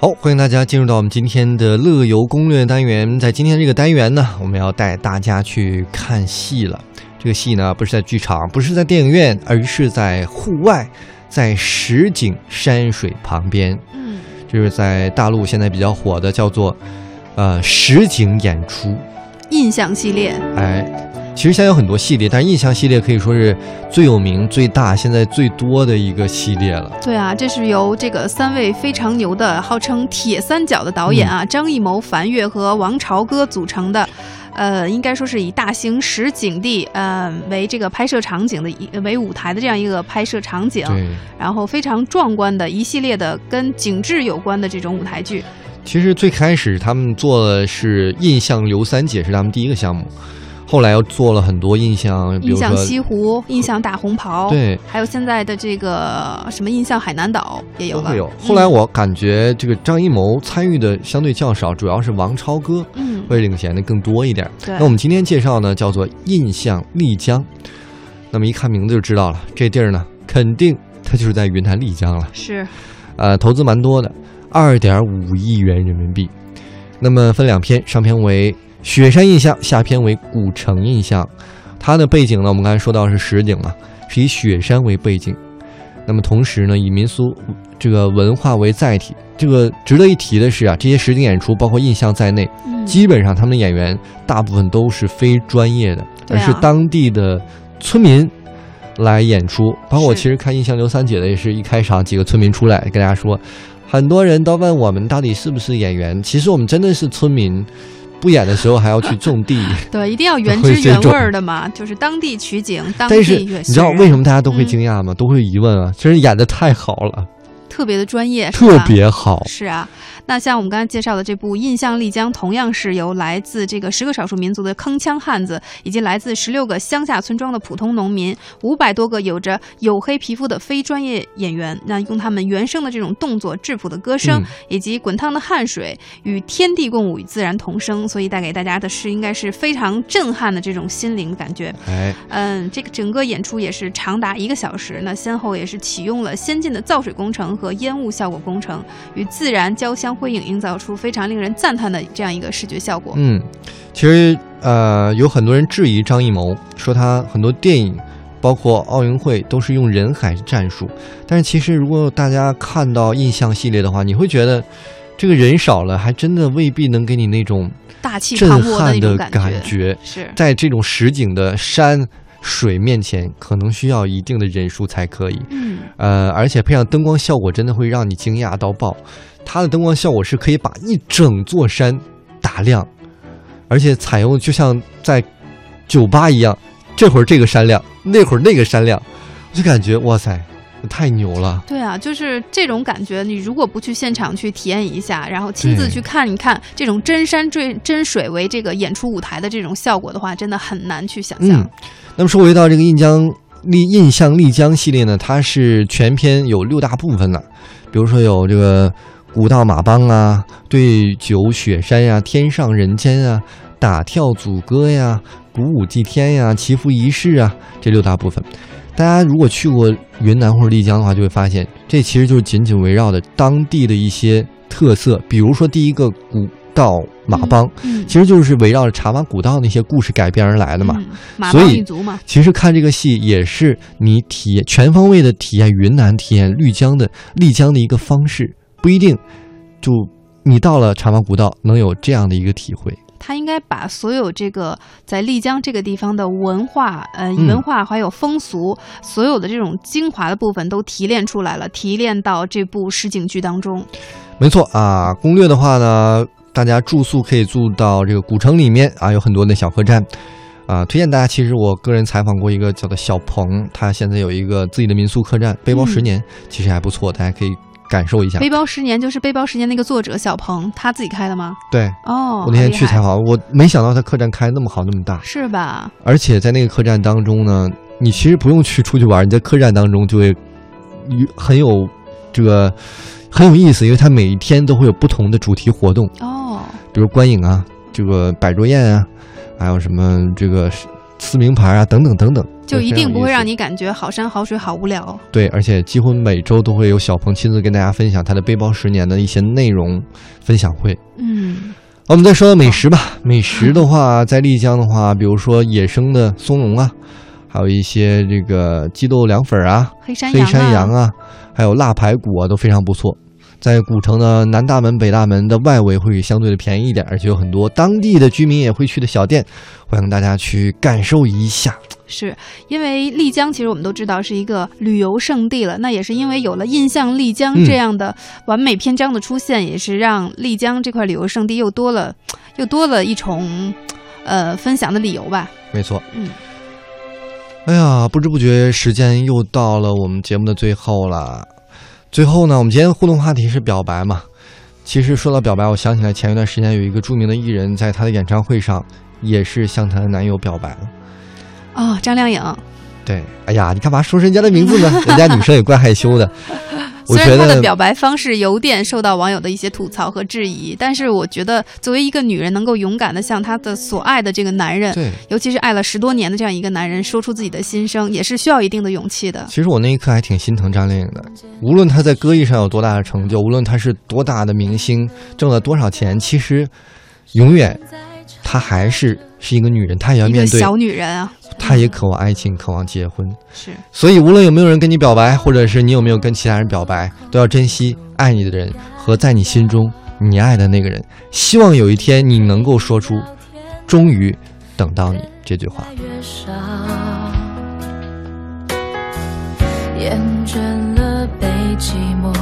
好，欢迎大家进入到我们今天的乐游攻略单元。在今天这个单元呢，我们要带大家去看戏了。这个戏呢，不是在剧场，不是在电影院，而是在户外，在实景山水旁边。嗯，就是在大陆现在比较火的，叫做呃实景演出。印象系列，哎，其实现在有很多系列，但是印象系列可以说是最有名、最大、现在最多的一个系列了。对啊，这是由这个三位非常牛的，号称铁三角的导演啊，张艺谋、樊跃和王朝歌组成的。呃，应该说是以大型实景地，呃，为这个拍摄场景的一为舞台的这样一个拍摄场景，对，然后非常壮观的一系列的跟景致有关的这种舞台剧。其实最开始他们做的是印象刘三姐是他们第一个项目，后来又做了很多印象，比印象西湖、印象大红袍，对，还有现在的这个什么印象海南岛也有了。都有。后来我感觉这个张艺谋参与的相对较少，主要是王超哥嗯，会领衔的更多一点。对。那我们今天介绍呢，叫做印象丽江。那么一看名字就知道了，这地儿呢，肯定它就是在云南丽江了。是呃，投资蛮多的，二点五亿元人民币。那么分两篇，上篇为雪山印象，下篇为古城印象。它的背景呢，我们刚才说到是实景嘛，是以雪山为背景。那么同时呢，以民俗这个文化为载体。这个值得一提的是啊，这些实景演出，包括印象在内，嗯基本上他们的演员大部分都是非专业的，啊而是当地的村民来演出。包括我其实看《印象刘三姐》的，也是一开场几个村民出来跟大家说，很多人都问我们到底是不是演员，其实我们真的是村民。不演的时候还要去种地，对，一定要原汁原味儿的嘛，就是当地取景，当但是你知道为什么大家都会嗯。惊讶吗？都会疑问啊，真是演的太好了，特别的专业，特别好。是啊，那像我们刚才介绍的这部《印象丽江》，同样是由来自这个十个少数民族的铿锵汉子，以及来自十六个乡下村庄的普通农民，五百多个有着黝黑皮肤的非专业演员，那用他们原生的这种动作、质朴的歌声，嗯以及滚烫的汗水，与天地共舞，与自然同生，所以带给大家的是应该是非常震撼的这种心灵感觉。哎，嗯，这个整个演出也是长达一个小时，那先后也是启用了先进的造水工程和烟雾效果工程，与自然交相辉映，营造出非常令人赞叹的这样一个视觉效果。嗯，其实呃，有很多人质疑张艺谋，说他很多电影，包括奥运会都是用人海战术。但是其实如果大家看到印象系列的话，你会觉得这个人少了，还真的未必能给你那种大气震撼的感感觉。是在这种实景的山水面前，可能需要一定的人数才可以。嗯，呃，而且配上灯光效果，真的会让你惊讶到爆。它的灯光效果是可以把一整座山打亮，而且采用就像在酒吧一样，这会儿这个山亮，那会儿那个山亮，我就感觉哇塞，太牛了。对啊，就是这种感觉。你如果不去现场去体验一下，然后亲自去看一看这种真山追真水为这个演出舞台的这种效果的话，真的很难去想象。嗯，那么说回到这个印江丽印象丽江系列呢，它是全篇有六大部分的，比如说有这个古道马帮啊、对酒雪山呀、天上人间啊、打跳组歌呀、鼓舞祭天呀、祈福仪式啊这六大部分。大家如果去过云南或者丽江的话，就会发现这其实就是紧紧围绕着当地的一些特色，比如说第一个古道马帮，嗯，其实就是围绕着茶马古道那些故事改编而来的嘛。嗯马所以帮一族嘛，其实看这个戏也是你体验全方位的体验云南、体验丽江的丽江的一个方式，不一定就你到了茶马古道能有这样的一个体会。他应该把所有这个在丽江这个地方的文化，呃，嗯文化还有风俗，所有的这种精华的部分都提炼出来了，提炼到这部实景剧当中。没错啊，攻略的话呢，大家住宿可以住到这个古城里面啊，有很多的小客栈。啊，推荐大家。其实我个人采访过一个叫做小鹏，他现在有一个自己的民宿客栈，背包十年，其实还不错，大家可以感受一下。背包十年就是背包十年那个作者小鹏他自己开的吗？对，哦，我那天去采访，我没想到他客栈开那么好，那么大。是吧？而且在那个客栈当中呢，你其实不用去出去玩，你在客栈当中就会有很有这个很有意思，因为他每一天都会有不同的主题活动，哦，比如观影啊，这个摆桌宴啊，还有什么这个撕名牌啊，等等等等，就一定不会让你你感觉好山好水好无聊。对，而且几乎每周都会有小鹏亲自跟大家分享他的背包十年的一些内容分享会。嗯，我们再说到美食吧，美食的话，在丽江的话，比如说野生的松茸啊，还有一些这个鸡豆凉粉啊、黑黑山羊山羊啊，还有腊排骨啊，都非常不错。在古城的南大门、北大门的外围会相对的便宜一点，而且有很多当地的居民也会去的小店，欢迎大家去感受一下。是因为丽江，其实我们都知道是一个旅游胜地了。那也是因为有了印象丽江嗯这样的完美篇章的出现，也是让丽江这块旅游胜地又多了，又多了一重，呃，分享的理由吧。没错，嗯，哎呀，不知不觉时间又到了我们节目的最后了。最后呢，我们今天互动话题是表白嘛。其实说到表白，我想起来前一段时间有一个著名的艺人，在他的演唱会上也是向她的男友表白了。哦，张靓颖，对，哎呀，你干嘛说人家的名字呢？人家女生也怪害羞的。我觉虽然她的表白方式有点受到网友的一些吐槽和质疑，但是我觉得作为一个女人，能够勇敢的向她的所爱的这个男人，对。尤其是爱了十多年的这样一个男人，说出自己的心声，也是需要一定的勇气的。其实我那一刻还挺心疼张靓颖的。无论她在歌艺上有多大的成就，无论她是多大的明星，挣了多少钱，其实永远她还是是一个女人，她也要面对，小女人啊，她也渴望爱情，渴望结婚。是所以，无论有没有人跟你表白，或者是你有没有跟其他人表白，都要珍惜爱你的人和在你心中你爱的那个人。希望有一天你能够说出“终于等到你”这句话。厌倦了被寂寞